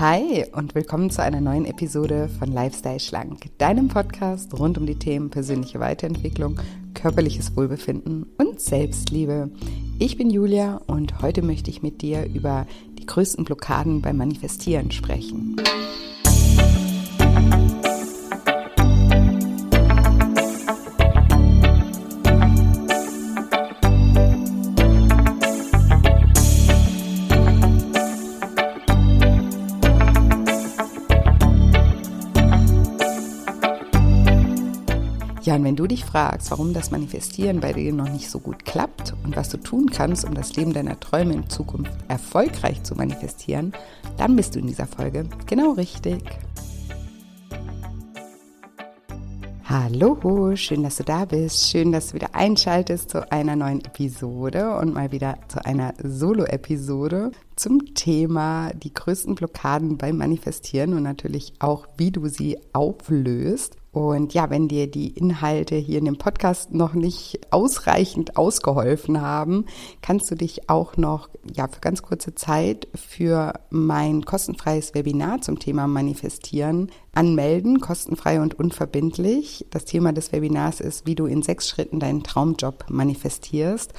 Hi und willkommen zu einer neuen Episode von Lifestyle Schlank, deinem Podcast rund um die Themen persönliche Weiterentwicklung, körperliches Wohlbefinden und Selbstliebe. Ich bin Julia und heute möchte ich mit dir über die größten Blockaden beim Manifestieren sprechen. Und wenn du dich fragst, warum das Manifestieren bei dir noch nicht so gut klappt und was du tun kannst, um das Leben deiner Träume in Zukunft erfolgreich zu manifestieren, dann bist du in dieser Folge genau richtig. Hallo, schön, dass du da bist. Schön, dass du wieder einschaltest zu einer neuen Episode und mal wieder zu einer Solo-Episode zum Thema die größten Blockaden beim Manifestieren und natürlich auch, wie du sie auflöst. Und ja, wenn dir die Inhalte hier in dem Podcast noch nicht ausreichend ausgeholfen haben, kannst du dich auch noch ja für ganz kurze Zeit für mein kostenfreies Webinar zum Thema Manifestieren anmelden, kostenfrei und unverbindlich. Das Thema des Webinars ist, wie du in sechs Schritten deinen Traumjob manifestierst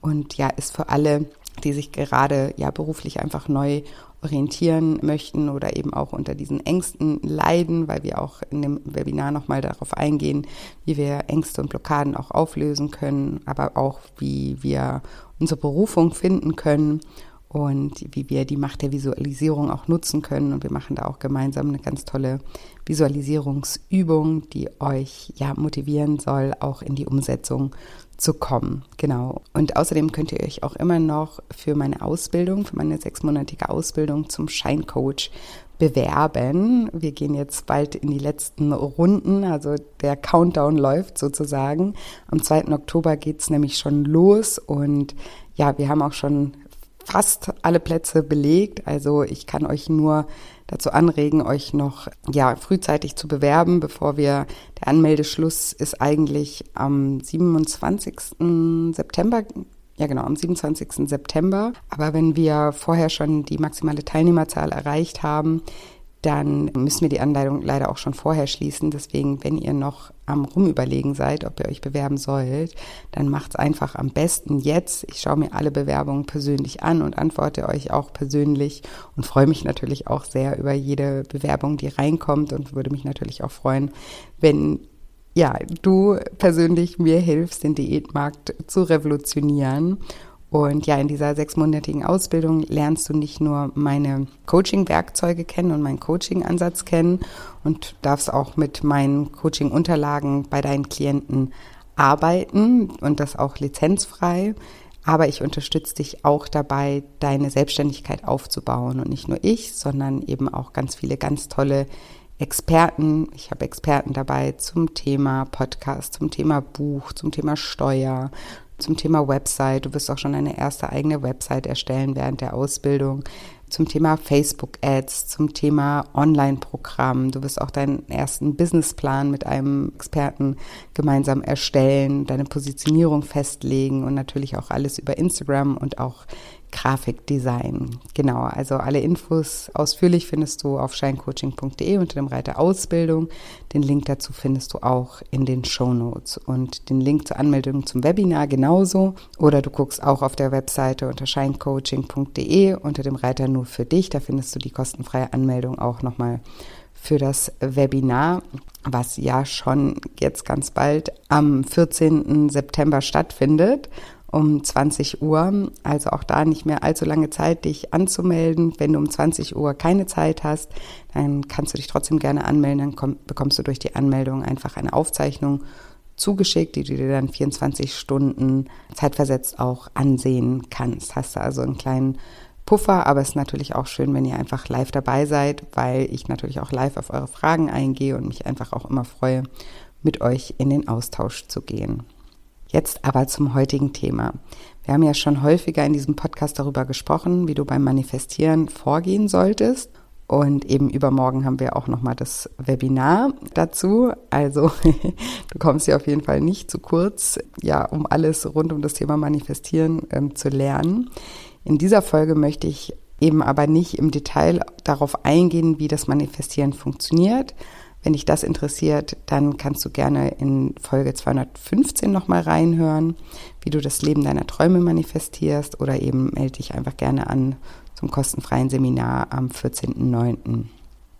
und ja, ist für alle die sich gerade ja beruflich einfach neu orientieren möchten oder eben auch unter diesen Ängsten leiden, weil wir auch in dem Webinar nochmal darauf eingehen, wie wir Ängste und Blockaden auch auflösen können, aber auch wie wir unsere Berufung finden können und wie wir die Macht der Visualisierung auch nutzen können. Und wir machen da auch gemeinsam eine ganz tolle Visualisierungsübung, die euch ja motivieren soll, auch in die Umsetzung zu kommen. Genau. Und außerdem könnt ihr euch auch immer noch für meine Ausbildung, für meine sechsmonatige Ausbildung zum Scheincoach bewerben. Wir gehen jetzt bald in die letzten Runden, also der Countdown läuft sozusagen. Am 2. Oktober geht's nämlich schon los und ja, wir haben auch schon fast alle Plätze belegt. Also ich kann euch nur dazu anregen, euch noch ja frühzeitig zu bewerben, bevor wir der Anmeldeschluss ist eigentlich am 27. September ja, genau, am 27. September. Aber wenn wir vorher schon die maximale Teilnehmerzahl erreicht haben, dann müssen wir die Anleitung leider auch schon vorher schließen. Deswegen, wenn ihr noch am Rumüberlegen seid, ob ihr euch bewerben sollt, dann macht es einfach am besten jetzt. Ich schaue mir alle Bewerbungen persönlich an und antworte euch auch persönlich und freue mich natürlich auch sehr über jede Bewerbung, die reinkommt und würde mich natürlich auch freuen, wenn ja, du persönlich mir hilfst, den Diätmarkt zu revolutionieren und ja, in dieser sechsmonatigen Ausbildung lernst du nicht nur meine Coaching-Werkzeuge kennen und meinen Coaching-Ansatz kennen und darfst auch mit meinen Coaching-Unterlagen bei deinen Klienten arbeiten und das auch lizenzfrei. Aber ich unterstütze dich auch dabei, deine Selbstständigkeit aufzubauen. Und nicht nur ich, sondern eben auch ganz viele ganz tolle Experten. Ich habe Experten dabei zum Thema Podcast, zum Thema Buch, zum Thema Steuer, zum Thema Website. Du wirst auch schon eine erste eigene Website erstellen während der Ausbildung. Zum Thema Facebook Ads, zum Thema Online-Programm. Du wirst auch deinen ersten Businessplan mit einem Experten gemeinsam erstellen, deine Positionierung festlegen und natürlich auch alles über Instagram und auch Grafikdesign. Genau, also alle Infos ausführlich findest du auf shinecoaching.de unter dem Reiter Ausbildung. Den Link dazu findest du auch in den Show Notes und den Link zur Anmeldung zum Webinar genauso. Oder du guckst auch auf der Webseite unter shinecoaching.de unter dem Reiter nur für dich. Da findest du die kostenfreie Anmeldung auch nochmal für das Webinar, was ja schon jetzt ganz bald am 14. September stattfindet um 20 Uhr. Also auch da nicht mehr allzu lange Zeit, dich anzumelden. Wenn du um 20 Uhr keine Zeit hast, dann kannst du dich trotzdem gerne anmelden. Dann komm, bekommst du durch die Anmeldung einfach eine Aufzeichnung zugeschickt, die du dir dann 24 Stunden zeitversetzt auch ansehen kannst. Hast du also einen kleinen Puffer, aber es ist natürlich auch schön, wenn ihr einfach live dabei seid, weil ich natürlich auch live auf eure Fragen eingehe und mich einfach auch immer freue, mit euch in den Austausch zu gehen. Jetzt aber zum heutigen Thema. Wir haben ja schon häufiger in diesem Podcast darüber gesprochen, wie du beim Manifestieren vorgehen solltest. Und eben übermorgen haben wir auch nochmal das Webinar dazu. Also du kommst ja auf jeden Fall nicht zu kurz, ja, um alles rund um das Thema Manifestieren ähm, zu lernen. In dieser Folge möchte ich eben aber nicht im Detail darauf eingehen, wie das Manifestieren funktioniert. Wenn dich das interessiert, dann kannst du gerne in Folge 215 nochmal reinhören, wie du das Leben deiner Träume manifestierst oder eben melde dich einfach gerne an zum kostenfreien Seminar am 14.09.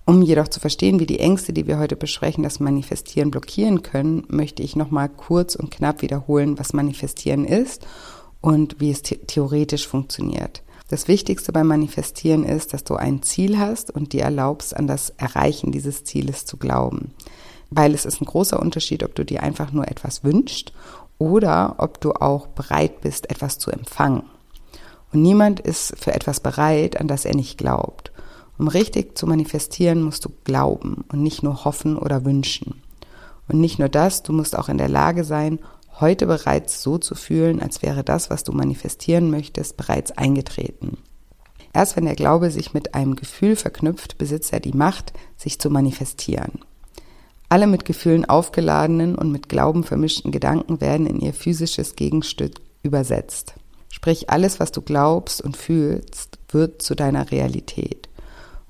Um jedoch zu verstehen, wie die Ängste, die wir heute besprechen, das Manifestieren blockieren können, möchte ich nochmal kurz und knapp wiederholen, was Manifestieren ist und wie es the theoretisch funktioniert. Das Wichtigste beim Manifestieren ist, dass du ein Ziel hast und dir erlaubst, an das Erreichen dieses Zieles zu glauben. Weil es ist ein großer Unterschied, ob du dir einfach nur etwas wünschst oder ob du auch bereit bist, etwas zu empfangen. Und niemand ist für etwas bereit, an das er nicht glaubt. Um richtig zu manifestieren, musst du glauben und nicht nur hoffen oder wünschen. Und nicht nur das, du musst auch in der Lage sein, heute bereits so zu fühlen, als wäre das, was du manifestieren möchtest, bereits eingetreten. Erst wenn der Glaube sich mit einem Gefühl verknüpft, besitzt er die Macht, sich zu manifestieren. Alle mit Gefühlen aufgeladenen und mit Glauben vermischten Gedanken werden in ihr physisches Gegenstück übersetzt. Sprich, alles, was du glaubst und fühlst, wird zu deiner Realität.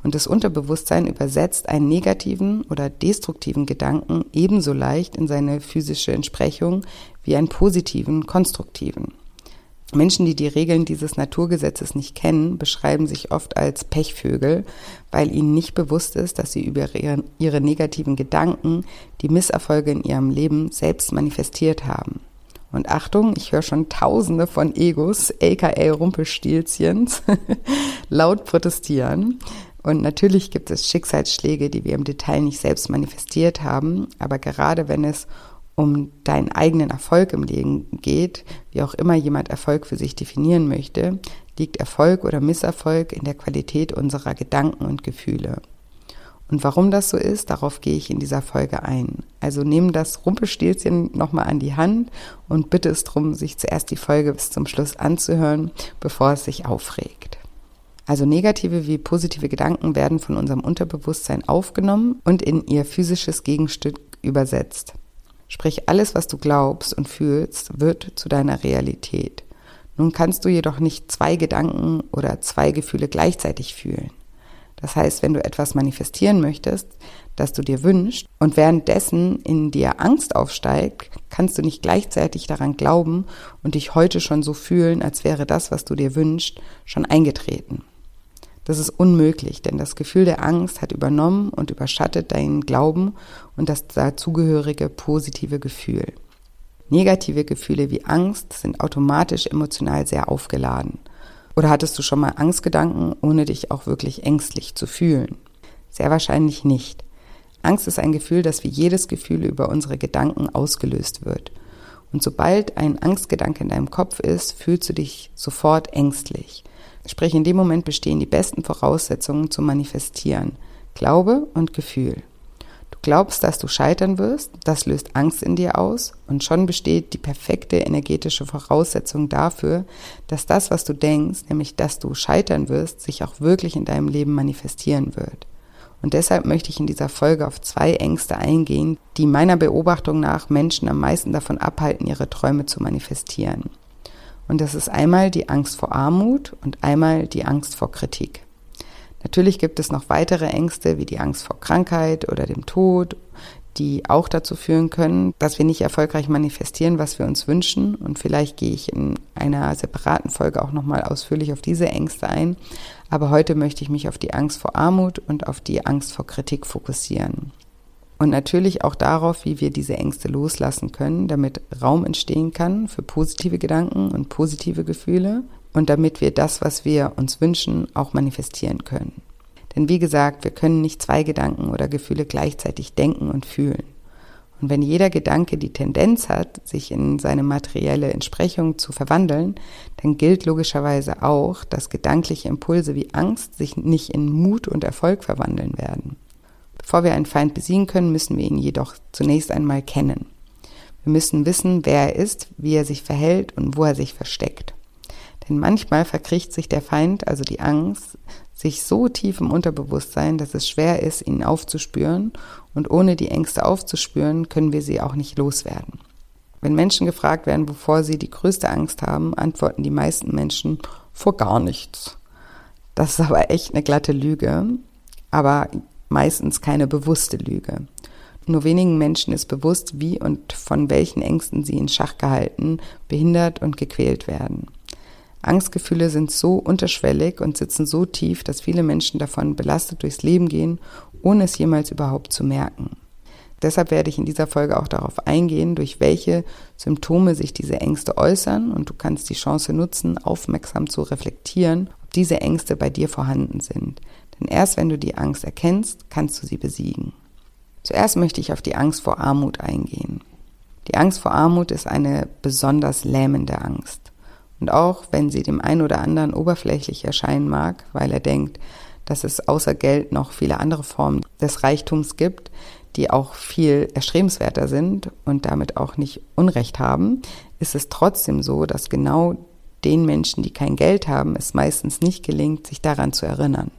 Und das Unterbewusstsein übersetzt einen negativen oder destruktiven Gedanken ebenso leicht in seine physische Entsprechung wie einen positiven, konstruktiven. Menschen, die die Regeln dieses Naturgesetzes nicht kennen, beschreiben sich oft als Pechvögel, weil ihnen nicht bewusst ist, dass sie über ihre, ihre negativen Gedanken die Misserfolge in ihrem Leben selbst manifestiert haben. Und Achtung, ich höre schon tausende von Egos, aka Rumpelstilzchens, laut protestieren. Und natürlich gibt es Schicksalsschläge, die wir im Detail nicht selbst manifestiert haben, aber gerade wenn es um deinen eigenen Erfolg im Leben geht, wie auch immer jemand Erfolg für sich definieren möchte, liegt Erfolg oder Misserfolg in der Qualität unserer Gedanken und Gefühle. Und warum das so ist, darauf gehe ich in dieser Folge ein. Also nimm das Rumpelstilzchen nochmal an die Hand und bitte es darum, sich zuerst die Folge bis zum Schluss anzuhören, bevor es sich aufregt. Also negative wie positive Gedanken werden von unserem Unterbewusstsein aufgenommen und in ihr physisches Gegenstück übersetzt. Sprich, alles, was du glaubst und fühlst, wird zu deiner Realität. Nun kannst du jedoch nicht zwei Gedanken oder zwei Gefühle gleichzeitig fühlen. Das heißt, wenn du etwas manifestieren möchtest, das du dir wünschst und währenddessen in dir Angst aufsteigt, kannst du nicht gleichzeitig daran glauben und dich heute schon so fühlen, als wäre das, was du dir wünschst, schon eingetreten. Das ist unmöglich, denn das Gefühl der Angst hat übernommen und überschattet deinen Glauben und das dazugehörige positive Gefühl. Negative Gefühle wie Angst sind automatisch emotional sehr aufgeladen. Oder hattest du schon mal Angstgedanken, ohne dich auch wirklich ängstlich zu fühlen? Sehr wahrscheinlich nicht. Angst ist ein Gefühl, das wie jedes Gefühl über unsere Gedanken ausgelöst wird. Und sobald ein Angstgedanke in deinem Kopf ist, fühlst du dich sofort ängstlich. Sprich, in dem Moment bestehen die besten Voraussetzungen zum Manifestieren. Glaube und Gefühl. Du glaubst, dass du scheitern wirst, das löst Angst in dir aus und schon besteht die perfekte energetische Voraussetzung dafür, dass das, was du denkst, nämlich dass du scheitern wirst, sich auch wirklich in deinem Leben manifestieren wird. Und deshalb möchte ich in dieser Folge auf zwei Ängste eingehen, die meiner Beobachtung nach Menschen am meisten davon abhalten, ihre Träume zu manifestieren. Und das ist einmal die Angst vor Armut und einmal die Angst vor Kritik. Natürlich gibt es noch weitere Ängste wie die Angst vor Krankheit oder dem Tod, die auch dazu führen können, dass wir nicht erfolgreich manifestieren, was wir uns wünschen. Und vielleicht gehe ich in einer separaten Folge auch nochmal ausführlich auf diese Ängste ein. Aber heute möchte ich mich auf die Angst vor Armut und auf die Angst vor Kritik fokussieren. Und natürlich auch darauf, wie wir diese Ängste loslassen können, damit Raum entstehen kann für positive Gedanken und positive Gefühle und damit wir das, was wir uns wünschen, auch manifestieren können. Denn wie gesagt, wir können nicht zwei Gedanken oder Gefühle gleichzeitig denken und fühlen. Und wenn jeder Gedanke die Tendenz hat, sich in seine materielle Entsprechung zu verwandeln, dann gilt logischerweise auch, dass gedankliche Impulse wie Angst sich nicht in Mut und Erfolg verwandeln werden. Bevor wir einen Feind besiegen können, müssen wir ihn jedoch zunächst einmal kennen. Wir müssen wissen, wer er ist, wie er sich verhält und wo er sich versteckt. Denn manchmal verkriecht sich der Feind, also die Angst, sich so tief im Unterbewusstsein, dass es schwer ist, ihn aufzuspüren, und ohne die Ängste aufzuspüren, können wir sie auch nicht loswerden. Wenn Menschen gefragt werden, wovor sie die größte Angst haben, antworten die meisten Menschen vor gar nichts. Das ist aber echt eine glatte Lüge, aber meistens keine bewusste Lüge. Nur wenigen Menschen ist bewusst, wie und von welchen Ängsten sie in Schach gehalten, behindert und gequält werden. Angstgefühle sind so unterschwellig und sitzen so tief, dass viele Menschen davon belastet durchs Leben gehen, ohne es jemals überhaupt zu merken. Deshalb werde ich in dieser Folge auch darauf eingehen, durch welche Symptome sich diese Ängste äußern und du kannst die Chance nutzen, aufmerksam zu reflektieren, ob diese Ängste bei dir vorhanden sind. Denn erst wenn du die Angst erkennst, kannst du sie besiegen. Zuerst möchte ich auf die Angst vor Armut eingehen. Die Angst vor Armut ist eine besonders lähmende Angst. Und auch wenn sie dem einen oder anderen oberflächlich erscheinen mag, weil er denkt, dass es außer Geld noch viele andere Formen des Reichtums gibt, die auch viel erstrebenswerter sind und damit auch nicht Unrecht haben, ist es trotzdem so, dass genau den Menschen, die kein Geld haben, es meistens nicht gelingt, sich daran zu erinnern.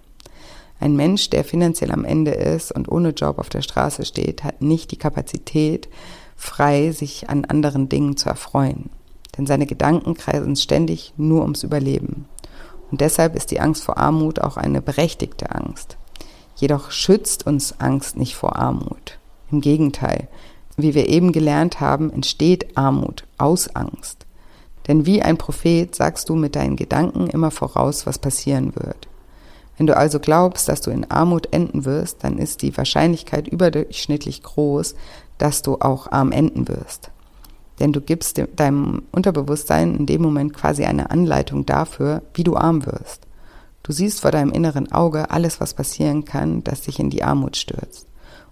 Ein Mensch, der finanziell am Ende ist und ohne Job auf der Straße steht, hat nicht die Kapazität, frei sich an anderen Dingen zu erfreuen. Denn seine Gedanken kreisen ständig nur ums Überleben. Und deshalb ist die Angst vor Armut auch eine berechtigte Angst. Jedoch schützt uns Angst nicht vor Armut. Im Gegenteil, wie wir eben gelernt haben, entsteht Armut aus Angst. Denn wie ein Prophet sagst du mit deinen Gedanken immer voraus, was passieren wird. Wenn du also glaubst, dass du in Armut enden wirst, dann ist die Wahrscheinlichkeit überdurchschnittlich groß, dass du auch arm enden wirst. Denn du gibst deinem Unterbewusstsein in dem Moment quasi eine Anleitung dafür, wie du arm wirst. Du siehst vor deinem inneren Auge alles, was passieren kann, das dich in die Armut stürzt.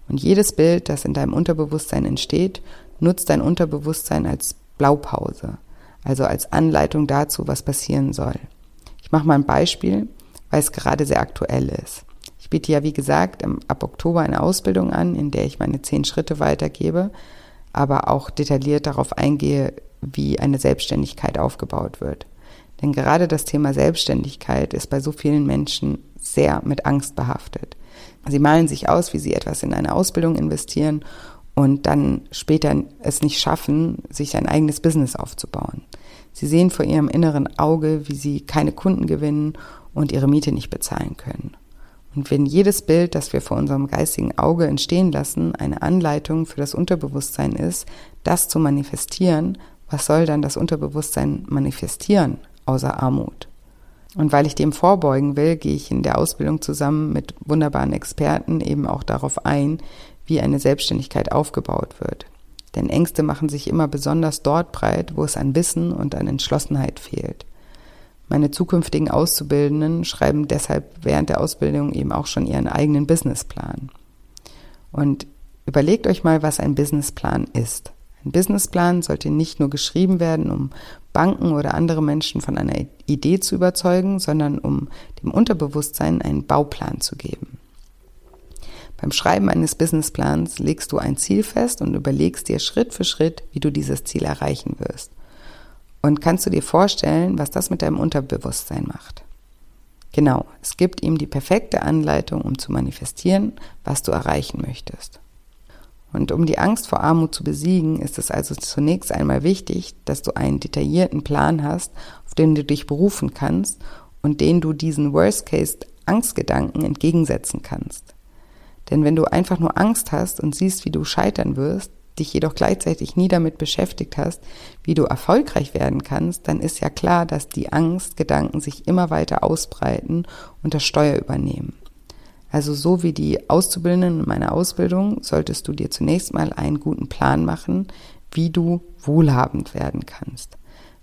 Und jedes Bild, das in deinem Unterbewusstsein entsteht, nutzt dein Unterbewusstsein als Blaupause, also als Anleitung dazu, was passieren soll. Ich mache mal ein Beispiel weil es gerade sehr aktuell ist. Ich biete ja, wie gesagt, ab Oktober eine Ausbildung an, in der ich meine zehn Schritte weitergebe, aber auch detailliert darauf eingehe, wie eine Selbstständigkeit aufgebaut wird. Denn gerade das Thema Selbstständigkeit ist bei so vielen Menschen sehr mit Angst behaftet. Sie malen sich aus, wie sie etwas in eine Ausbildung investieren und dann später es nicht schaffen, sich ein eigenes Business aufzubauen. Sie sehen vor ihrem inneren Auge, wie sie keine Kunden gewinnen und ihre Miete nicht bezahlen können. Und wenn jedes Bild, das wir vor unserem geistigen Auge entstehen lassen, eine Anleitung für das Unterbewusstsein ist, das zu manifestieren, was soll dann das Unterbewusstsein manifestieren, außer Armut? Und weil ich dem vorbeugen will, gehe ich in der Ausbildung zusammen mit wunderbaren Experten eben auch darauf ein, wie eine Selbstständigkeit aufgebaut wird. Denn Ängste machen sich immer besonders dort breit, wo es an Wissen und an Entschlossenheit fehlt. Meine zukünftigen Auszubildenden schreiben deshalb während der Ausbildung eben auch schon ihren eigenen Businessplan. Und überlegt euch mal, was ein Businessplan ist. Ein Businessplan sollte nicht nur geschrieben werden, um Banken oder andere Menschen von einer Idee zu überzeugen, sondern um dem Unterbewusstsein einen Bauplan zu geben. Beim Schreiben eines Businessplans legst du ein Ziel fest und überlegst dir Schritt für Schritt, wie du dieses Ziel erreichen wirst. Und kannst du dir vorstellen, was das mit deinem Unterbewusstsein macht? Genau, es gibt ihm die perfekte Anleitung, um zu manifestieren, was du erreichen möchtest. Und um die Angst vor Armut zu besiegen, ist es also zunächst einmal wichtig, dass du einen detaillierten Plan hast, auf den du dich berufen kannst und den du diesen Worst-Case-Angstgedanken entgegensetzen kannst. Denn wenn du einfach nur Angst hast und siehst, wie du scheitern wirst, dich jedoch gleichzeitig nie damit beschäftigt hast, wie du erfolgreich werden kannst, dann ist ja klar, dass die Angstgedanken sich immer weiter ausbreiten und das Steuer übernehmen. Also so wie die Auszubildenden in meiner Ausbildung solltest du dir zunächst mal einen guten Plan machen, wie du wohlhabend werden kannst.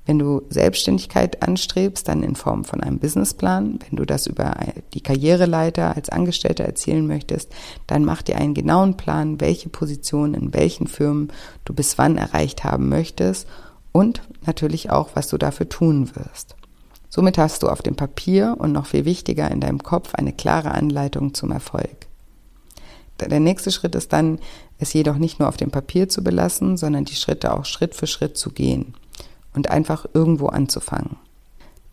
Wenn du Selbstständigkeit anstrebst, dann in Form von einem Businessplan. Wenn du das über die Karriereleiter als Angestellter erzielen möchtest, dann mach dir einen genauen Plan, welche Position in welchen Firmen du bis wann erreicht haben möchtest und natürlich auch, was du dafür tun wirst. Somit hast du auf dem Papier und noch viel wichtiger in deinem Kopf eine klare Anleitung zum Erfolg. Der nächste Schritt ist dann, es jedoch nicht nur auf dem Papier zu belassen, sondern die Schritte auch Schritt für Schritt zu gehen und einfach irgendwo anzufangen.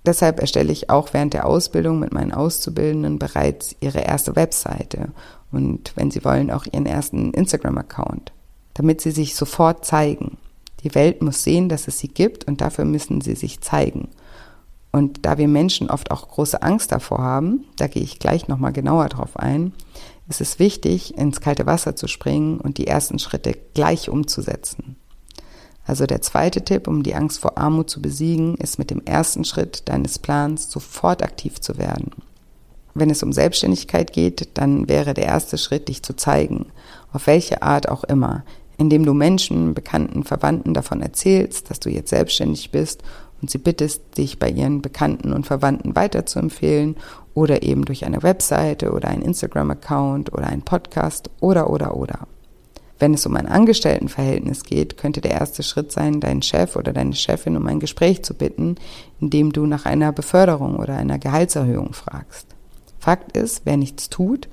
Deshalb erstelle ich auch während der Ausbildung mit meinen Auszubildenden bereits ihre erste Webseite und wenn sie wollen auch ihren ersten Instagram-Account, damit sie sich sofort zeigen. Die Welt muss sehen, dass es sie gibt und dafür müssen sie sich zeigen. Und da wir Menschen oft auch große Angst davor haben, da gehe ich gleich nochmal genauer drauf ein, ist es wichtig, ins kalte Wasser zu springen und die ersten Schritte gleich umzusetzen. Also der zweite Tipp, um die Angst vor Armut zu besiegen, ist mit dem ersten Schritt deines Plans sofort aktiv zu werden. Wenn es um Selbstständigkeit geht, dann wäre der erste Schritt, dich zu zeigen, auf welche Art auch immer, indem du Menschen, Bekannten, Verwandten davon erzählst, dass du jetzt selbstständig bist und sie bittest, dich bei ihren Bekannten und Verwandten weiterzuempfehlen oder eben durch eine Webseite oder einen Instagram-Account oder einen Podcast oder oder oder. Wenn es um ein Angestelltenverhältnis geht, könnte der erste Schritt sein, deinen Chef oder deine Chefin um ein Gespräch zu bitten, indem du nach einer Beförderung oder einer Gehaltserhöhung fragst. Fakt ist, wer nichts tut,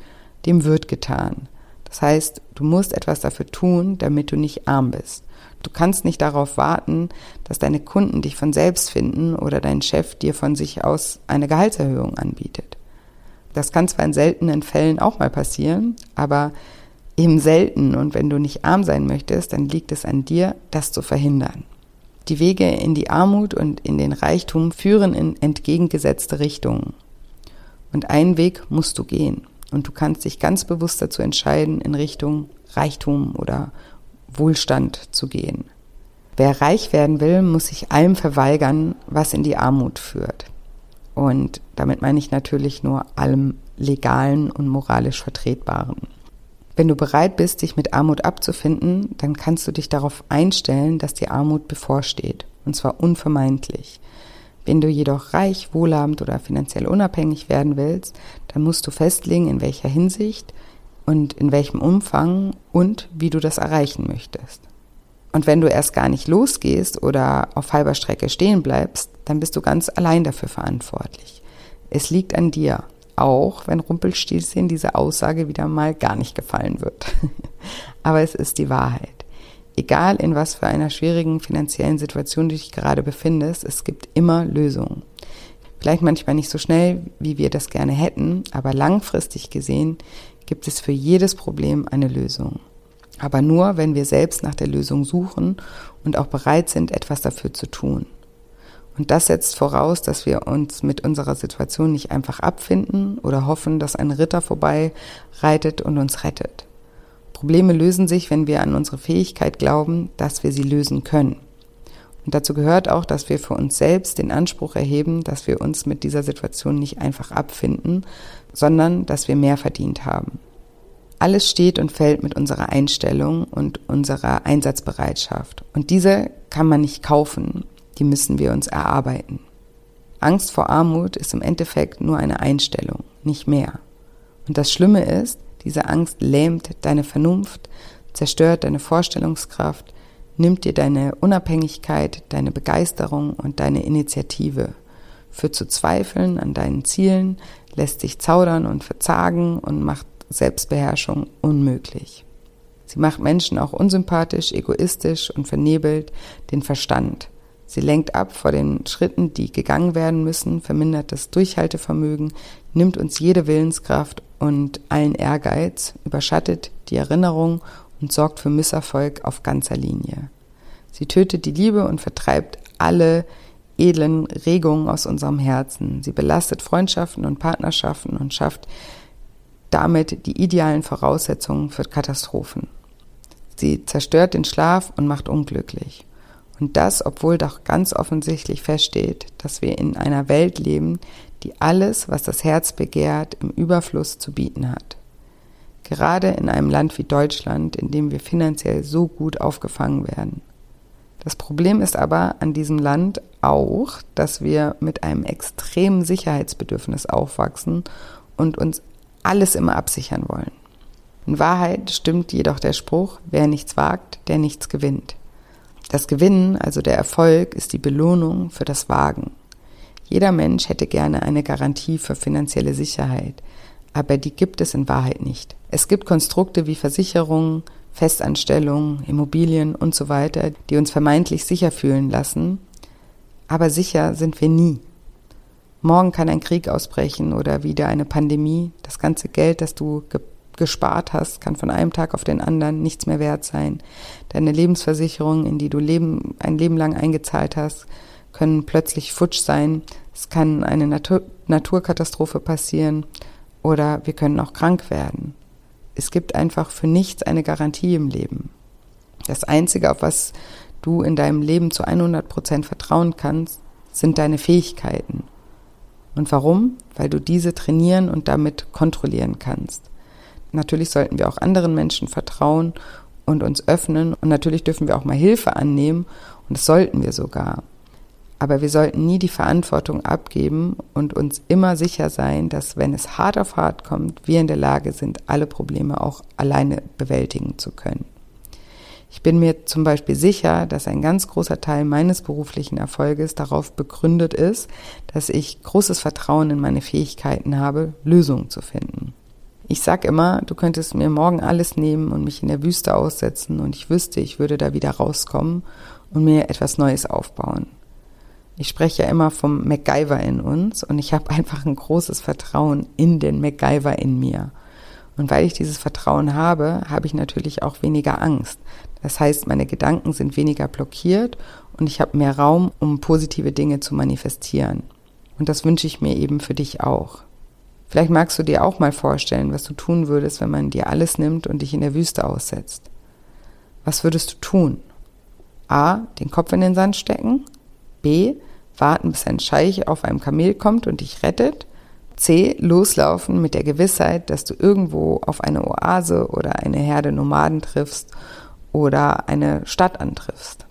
dem wird getan. Das heißt, du musst etwas dafür tun, damit du nicht arm bist. Du kannst nicht darauf warten, dass deine Kunden dich von selbst finden oder dein Chef dir von sich aus eine Gehaltserhöhung anbietet. Das kann zwar in seltenen Fällen auch mal passieren, aber eben selten und wenn du nicht arm sein möchtest, dann liegt es an dir, das zu verhindern. Die Wege in die Armut und in den Reichtum führen in entgegengesetzte Richtungen. Und einen Weg musst du gehen. Und du kannst dich ganz bewusst dazu entscheiden, in Richtung Reichtum oder Wohlstand zu gehen. Wer reich werden will, muss sich allem verweigern, was in die Armut führt. Und damit meine ich natürlich nur allem Legalen und moralisch Vertretbaren. Wenn du bereit bist, dich mit Armut abzufinden, dann kannst du dich darauf einstellen, dass die Armut bevorsteht. Und zwar unvermeidlich. Wenn du jedoch reich, wohlhabend oder finanziell unabhängig werden willst, dann musst du festlegen, in welcher Hinsicht und in welchem Umfang und wie du das erreichen möchtest. Und wenn du erst gar nicht losgehst oder auf halber Strecke stehen bleibst, dann bist du ganz allein dafür verantwortlich. Es liegt an dir auch wenn Rumpelstilzchen diese Aussage wieder mal gar nicht gefallen wird. Aber es ist die Wahrheit. Egal in was für einer schwierigen finanziellen Situation du dich gerade befindest, es gibt immer Lösungen. Vielleicht manchmal nicht so schnell, wie wir das gerne hätten, aber langfristig gesehen gibt es für jedes Problem eine Lösung. Aber nur, wenn wir selbst nach der Lösung suchen und auch bereit sind, etwas dafür zu tun. Und das setzt voraus, dass wir uns mit unserer Situation nicht einfach abfinden oder hoffen, dass ein Ritter vorbei reitet und uns rettet. Probleme lösen sich, wenn wir an unsere Fähigkeit glauben, dass wir sie lösen können. Und dazu gehört auch, dass wir für uns selbst den Anspruch erheben, dass wir uns mit dieser Situation nicht einfach abfinden, sondern dass wir mehr verdient haben. Alles steht und fällt mit unserer Einstellung und unserer Einsatzbereitschaft. Und diese kann man nicht kaufen die müssen wir uns erarbeiten. Angst vor Armut ist im Endeffekt nur eine Einstellung, nicht mehr. Und das Schlimme ist, diese Angst lähmt deine Vernunft, zerstört deine Vorstellungskraft, nimmt dir deine Unabhängigkeit, deine Begeisterung und deine Initiative, führt zu Zweifeln an deinen Zielen, lässt dich zaudern und verzagen und macht Selbstbeherrschung unmöglich. Sie macht Menschen auch unsympathisch, egoistisch und vernebelt den Verstand, Sie lenkt ab vor den Schritten, die gegangen werden müssen, vermindert das Durchhaltevermögen, nimmt uns jede Willenskraft und allen Ehrgeiz, überschattet die Erinnerung und sorgt für Misserfolg auf ganzer Linie. Sie tötet die Liebe und vertreibt alle edlen Regungen aus unserem Herzen. Sie belastet Freundschaften und Partnerschaften und schafft damit die idealen Voraussetzungen für Katastrophen. Sie zerstört den Schlaf und macht unglücklich. Und das, obwohl doch ganz offensichtlich feststeht, dass wir in einer Welt leben, die alles, was das Herz begehrt, im Überfluss zu bieten hat. Gerade in einem Land wie Deutschland, in dem wir finanziell so gut aufgefangen werden. Das Problem ist aber an diesem Land auch, dass wir mit einem extremen Sicherheitsbedürfnis aufwachsen und uns alles immer absichern wollen. In Wahrheit stimmt jedoch der Spruch, wer nichts wagt, der nichts gewinnt. Das Gewinnen, also der Erfolg, ist die Belohnung für das Wagen. Jeder Mensch hätte gerne eine Garantie für finanzielle Sicherheit, aber die gibt es in Wahrheit nicht. Es gibt Konstrukte wie Versicherungen, Festanstellungen, Immobilien und so weiter, die uns vermeintlich sicher fühlen lassen, aber sicher sind wir nie. Morgen kann ein Krieg ausbrechen oder wieder eine Pandemie. Das ganze Geld, das du gespart hast, kann von einem Tag auf den anderen nichts mehr wert sein. Deine Lebensversicherung, in die du Leben, ein Leben lang eingezahlt hast, können plötzlich futsch sein. es kann eine Natur Naturkatastrophe passieren oder wir können auch krank werden. Es gibt einfach für nichts eine Garantie im Leben. Das Einzige, auf was du in deinem Leben zu 100 Prozent vertrauen kannst, sind deine Fähigkeiten. Und warum? Weil du diese trainieren und damit kontrollieren kannst. Natürlich sollten wir auch anderen Menschen vertrauen und uns öffnen und natürlich dürfen wir auch mal Hilfe annehmen und das sollten wir sogar. Aber wir sollten nie die Verantwortung abgeben und uns immer sicher sein, dass wenn es hart auf hart kommt, wir in der Lage sind, alle Probleme auch alleine bewältigen zu können. Ich bin mir zum Beispiel sicher, dass ein ganz großer Teil meines beruflichen Erfolges darauf begründet ist, dass ich großes Vertrauen in meine Fähigkeiten habe, Lösungen zu finden. Ich sag immer, du könntest mir morgen alles nehmen und mich in der Wüste aussetzen und ich wüsste, ich würde da wieder rauskommen und mir etwas Neues aufbauen. Ich spreche ja immer vom MacGyver in uns und ich habe einfach ein großes Vertrauen in den MacGyver in mir. Und weil ich dieses Vertrauen habe, habe ich natürlich auch weniger Angst. Das heißt, meine Gedanken sind weniger blockiert und ich habe mehr Raum, um positive Dinge zu manifestieren. Und das wünsche ich mir eben für dich auch. Vielleicht magst du dir auch mal vorstellen, was du tun würdest, wenn man dir alles nimmt und dich in der Wüste aussetzt. Was würdest du tun? A. Den Kopf in den Sand stecken. B. Warten, bis ein Scheich auf einem Kamel kommt und dich rettet. C. Loslaufen mit der Gewissheit, dass du irgendwo auf eine Oase oder eine Herde Nomaden triffst oder eine Stadt antriffst.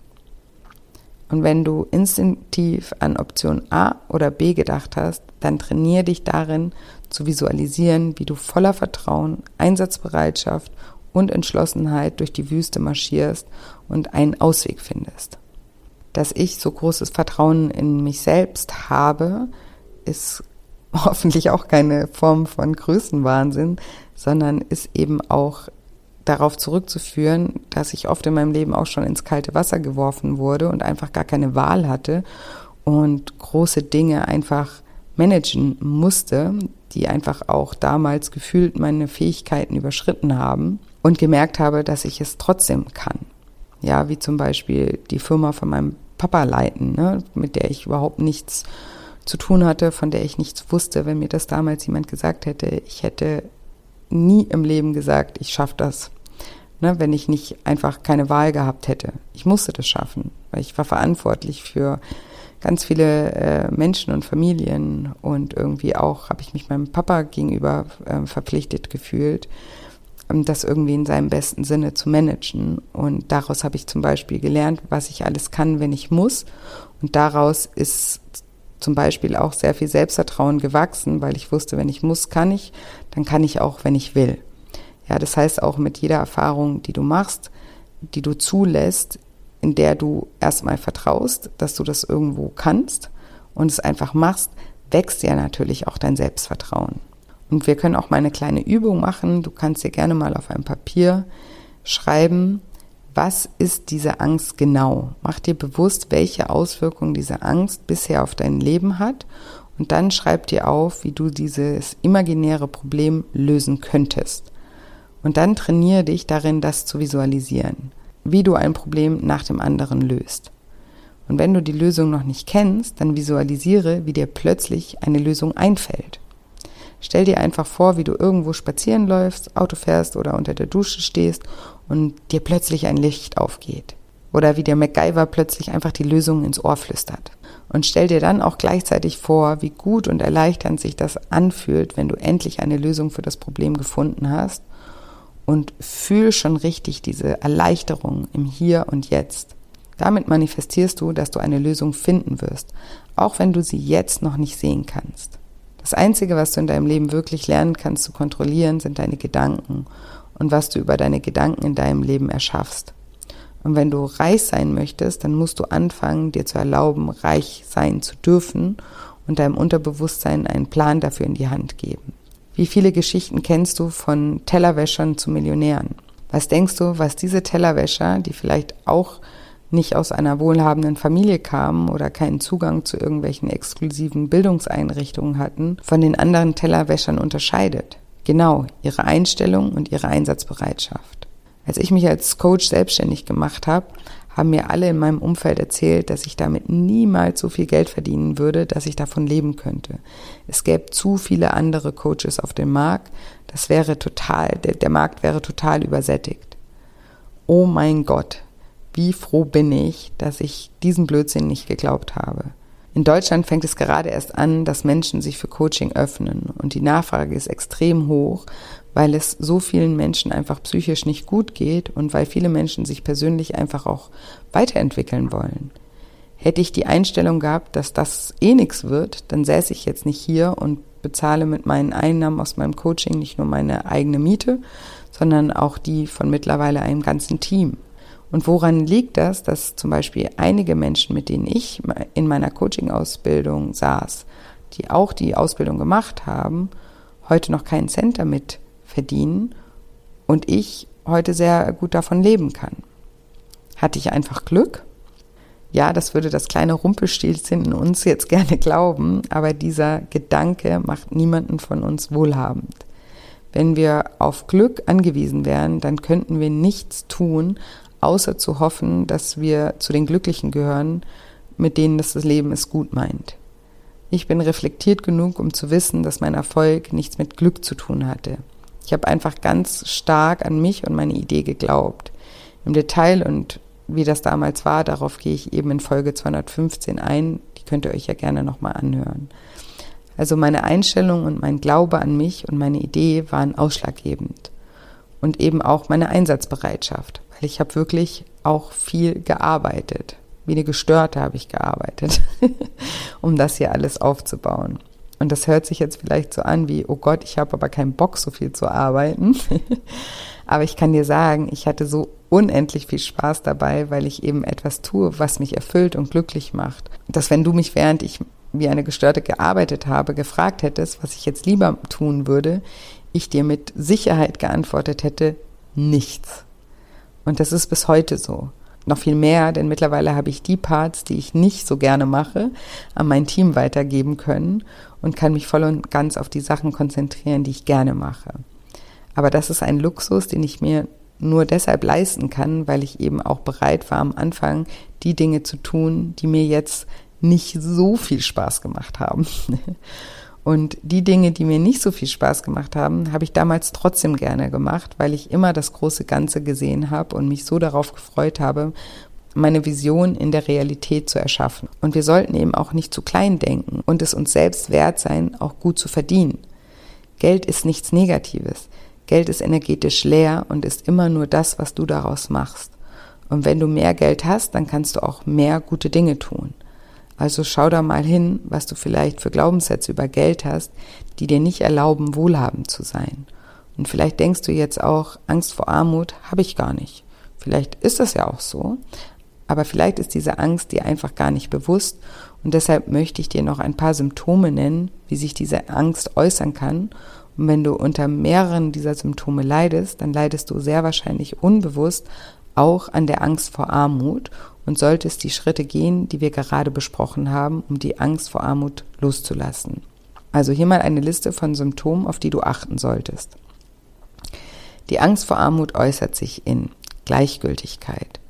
Und wenn du instinktiv an Option A oder B gedacht hast, dann trainier dich darin zu visualisieren, wie du voller Vertrauen, Einsatzbereitschaft und Entschlossenheit durch die Wüste marschierst und einen Ausweg findest. Dass ich so großes Vertrauen in mich selbst habe, ist hoffentlich auch keine Form von Größenwahnsinn, sondern ist eben auch darauf zurückzuführen, dass ich oft in meinem Leben auch schon ins kalte Wasser geworfen wurde und einfach gar keine Wahl hatte und große Dinge einfach managen musste, die einfach auch damals gefühlt meine Fähigkeiten überschritten haben und gemerkt habe, dass ich es trotzdem kann. Ja, wie zum Beispiel die Firma von meinem Papa leiten, ne, mit der ich überhaupt nichts zu tun hatte, von der ich nichts wusste. Wenn mir das damals jemand gesagt hätte, ich hätte nie im Leben gesagt, ich schaffe das ne, wenn ich nicht einfach keine Wahl gehabt hätte. Ich musste das schaffen, weil ich war verantwortlich für ganz viele äh, Menschen und Familien und irgendwie auch habe ich mich meinem Papa gegenüber äh, verpflichtet gefühlt, ähm, das irgendwie in seinem besten Sinne zu managen. Und daraus habe ich zum Beispiel gelernt, was ich alles kann, wenn ich muss. Und daraus ist zum Beispiel auch sehr viel Selbstvertrauen gewachsen, weil ich wusste, wenn ich muss, kann ich, dann kann ich auch, wenn ich will. Ja, das heißt auch mit jeder Erfahrung, die du machst, die du zulässt, in der du erstmal vertraust, dass du das irgendwo kannst und es einfach machst, wächst ja natürlich auch dein Selbstvertrauen. Und wir können auch mal eine kleine Übung machen. Du kannst dir gerne mal auf einem Papier schreiben, was ist diese Angst genau? Mach dir bewusst, welche Auswirkungen diese Angst bisher auf dein Leben hat und dann schreib dir auf, wie du dieses imaginäre Problem lösen könntest. Und dann trainiere dich darin, das zu visualisieren, wie du ein Problem nach dem anderen löst. Und wenn du die Lösung noch nicht kennst, dann visualisiere, wie dir plötzlich eine Lösung einfällt. Stell dir einfach vor, wie du irgendwo spazieren läufst, Auto fährst oder unter der Dusche stehst und dir plötzlich ein Licht aufgeht. Oder wie der MacGyver plötzlich einfach die Lösung ins Ohr flüstert. Und stell dir dann auch gleichzeitig vor, wie gut und erleichternd sich das anfühlt, wenn du endlich eine Lösung für das Problem gefunden hast und fühl schon richtig diese Erleichterung im Hier und Jetzt. Damit manifestierst du, dass du eine Lösung finden wirst, auch wenn du sie jetzt noch nicht sehen kannst. Das Einzige, was du in deinem Leben wirklich lernen kannst zu kontrollieren, sind deine Gedanken und was du über deine Gedanken in deinem Leben erschaffst. Und wenn du reich sein möchtest, dann musst du anfangen, dir zu erlauben, reich sein zu dürfen und deinem Unterbewusstsein einen Plan dafür in die Hand geben. Wie viele Geschichten kennst du von Tellerwäschern zu Millionären? Was denkst du, was diese Tellerwäscher, die vielleicht auch nicht aus einer wohlhabenden Familie kamen oder keinen Zugang zu irgendwelchen exklusiven Bildungseinrichtungen hatten, von den anderen Tellerwäschern unterscheidet? Genau, ihre Einstellung und ihre Einsatzbereitschaft. Als ich mich als Coach selbstständig gemacht habe, haben mir alle in meinem Umfeld erzählt, dass ich damit niemals so viel Geld verdienen würde, dass ich davon leben könnte. Es gäbe zu viele andere Coaches auf dem Markt. Das wäre total, der, der Markt wäre total übersättigt. Oh mein Gott, wie froh bin ich, dass ich diesen Blödsinn nicht geglaubt habe. In Deutschland fängt es gerade erst an, dass Menschen sich für Coaching öffnen und die Nachfrage ist extrem hoch, weil es so vielen Menschen einfach psychisch nicht gut geht und weil viele Menschen sich persönlich einfach auch weiterentwickeln wollen. Hätte ich die Einstellung gehabt, dass das eh nichts wird, dann säße ich jetzt nicht hier und bezahle mit meinen Einnahmen aus meinem Coaching nicht nur meine eigene Miete, sondern auch die von mittlerweile einem ganzen Team. Und woran liegt das, dass zum Beispiel einige Menschen, mit denen ich in meiner Coaching-Ausbildung saß, die auch die Ausbildung gemacht haben, heute noch keinen Cent damit verdienen und ich heute sehr gut davon leben kann? Hatte ich einfach Glück? Ja, das würde das kleine Rumpelstilzchen in uns jetzt gerne glauben, aber dieser Gedanke macht niemanden von uns wohlhabend. Wenn wir auf Glück angewiesen wären, dann könnten wir nichts tun, außer zu hoffen, dass wir zu den Glücklichen gehören, mit denen das Leben es gut meint. Ich bin reflektiert genug, um zu wissen, dass mein Erfolg nichts mit Glück zu tun hatte. Ich habe einfach ganz stark an mich und meine Idee geglaubt. Im Detail und wie das damals war, darauf gehe ich eben in Folge 215 ein. Die könnt ihr euch ja gerne nochmal anhören. Also meine Einstellung und mein Glaube an mich und meine Idee waren ausschlaggebend. Und eben auch meine Einsatzbereitschaft weil ich habe wirklich auch viel gearbeitet. Wie eine Gestörte habe ich gearbeitet, um das hier alles aufzubauen. Und das hört sich jetzt vielleicht so an wie, oh Gott, ich habe aber keinen Bock, so viel zu arbeiten. aber ich kann dir sagen, ich hatte so unendlich viel Spaß dabei, weil ich eben etwas tue, was mich erfüllt und glücklich macht. Dass wenn du mich während ich wie eine Gestörte gearbeitet habe, gefragt hättest, was ich jetzt lieber tun würde, ich dir mit Sicherheit geantwortet hätte, nichts. Und das ist bis heute so. Noch viel mehr, denn mittlerweile habe ich die Parts, die ich nicht so gerne mache, an mein Team weitergeben können und kann mich voll und ganz auf die Sachen konzentrieren, die ich gerne mache. Aber das ist ein Luxus, den ich mir nur deshalb leisten kann, weil ich eben auch bereit war, am Anfang die Dinge zu tun, die mir jetzt nicht so viel Spaß gemacht haben. Und die Dinge, die mir nicht so viel Spaß gemacht haben, habe ich damals trotzdem gerne gemacht, weil ich immer das große Ganze gesehen habe und mich so darauf gefreut habe, meine Vision in der Realität zu erschaffen. Und wir sollten eben auch nicht zu klein denken und es uns selbst wert sein, auch gut zu verdienen. Geld ist nichts Negatives. Geld ist energetisch leer und ist immer nur das, was du daraus machst. Und wenn du mehr Geld hast, dann kannst du auch mehr gute Dinge tun. Also schau da mal hin, was du vielleicht für Glaubenssätze über Geld hast, die dir nicht erlauben, wohlhabend zu sein. Und vielleicht denkst du jetzt auch, Angst vor Armut habe ich gar nicht. Vielleicht ist das ja auch so, aber vielleicht ist diese Angst dir einfach gar nicht bewusst und deshalb möchte ich dir noch ein paar Symptome nennen, wie sich diese Angst äußern kann. Und wenn du unter mehreren dieser Symptome leidest, dann leidest du sehr wahrscheinlich unbewusst auch an der Angst vor Armut und solltest die Schritte gehen, die wir gerade besprochen haben, um die Angst vor Armut loszulassen. Also hier mal eine Liste von Symptomen, auf die du achten solltest. Die Angst vor Armut äußert sich in Gleichgültigkeit.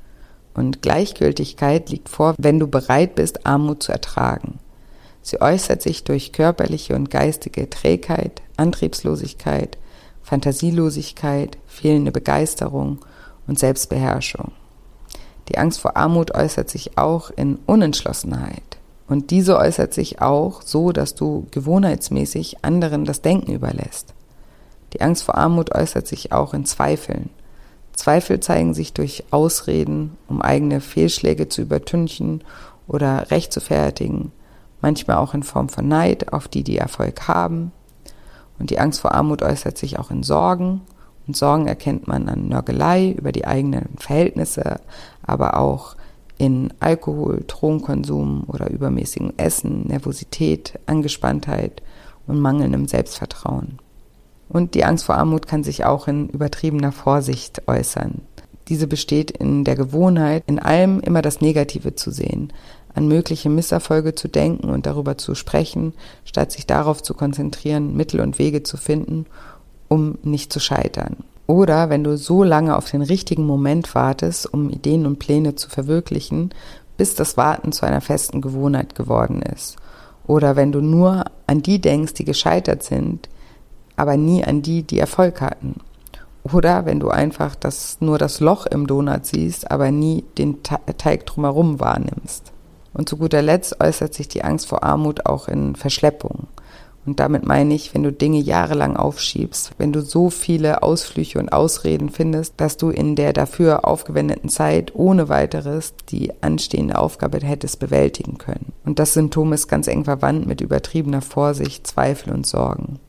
Und Gleichgültigkeit liegt vor, wenn du bereit bist, Armut zu ertragen. Sie äußert sich durch körperliche und geistige Trägheit, Antriebslosigkeit, Fantasielosigkeit, fehlende Begeisterung und Selbstbeherrschung. Die Angst vor Armut äußert sich auch in Unentschlossenheit. Und diese äußert sich auch so, dass du gewohnheitsmäßig anderen das Denken überlässt. Die Angst vor Armut äußert sich auch in Zweifeln. Zweifel zeigen sich durch Ausreden, um eigene Fehlschläge zu übertünchen oder recht zu fertigen, manchmal auch in Form von Neid auf die, die Erfolg haben. Und die Angst vor Armut äußert sich auch in Sorgen, und Sorgen erkennt man an Nörgelei über die eigenen Verhältnisse, aber auch in Alkohol, Drogenkonsum oder übermäßigem Essen, Nervosität, Angespanntheit und mangelndem Selbstvertrauen. Und die Angst vor Armut kann sich auch in übertriebener Vorsicht äußern. Diese besteht in der Gewohnheit, in allem immer das Negative zu sehen, an mögliche Misserfolge zu denken und darüber zu sprechen, statt sich darauf zu konzentrieren, Mittel und Wege zu finden, um nicht zu scheitern. Oder wenn du so lange auf den richtigen Moment wartest, um Ideen und Pläne zu verwirklichen, bis das Warten zu einer festen Gewohnheit geworden ist. Oder wenn du nur an die denkst, die gescheitert sind, aber nie an die, die Erfolg hatten. Oder wenn du einfach das, nur das Loch im Donut siehst, aber nie den Teig drumherum wahrnimmst. Und zu guter Letzt äußert sich die Angst vor Armut auch in Verschleppung. Und damit meine ich, wenn du Dinge jahrelang aufschiebst, wenn du so viele Ausflüche und Ausreden findest, dass du in der dafür aufgewendeten Zeit ohne weiteres die anstehende Aufgabe hättest bewältigen können. Und das Symptom ist ganz eng verwandt mit übertriebener Vorsicht, Zweifel und Sorgen.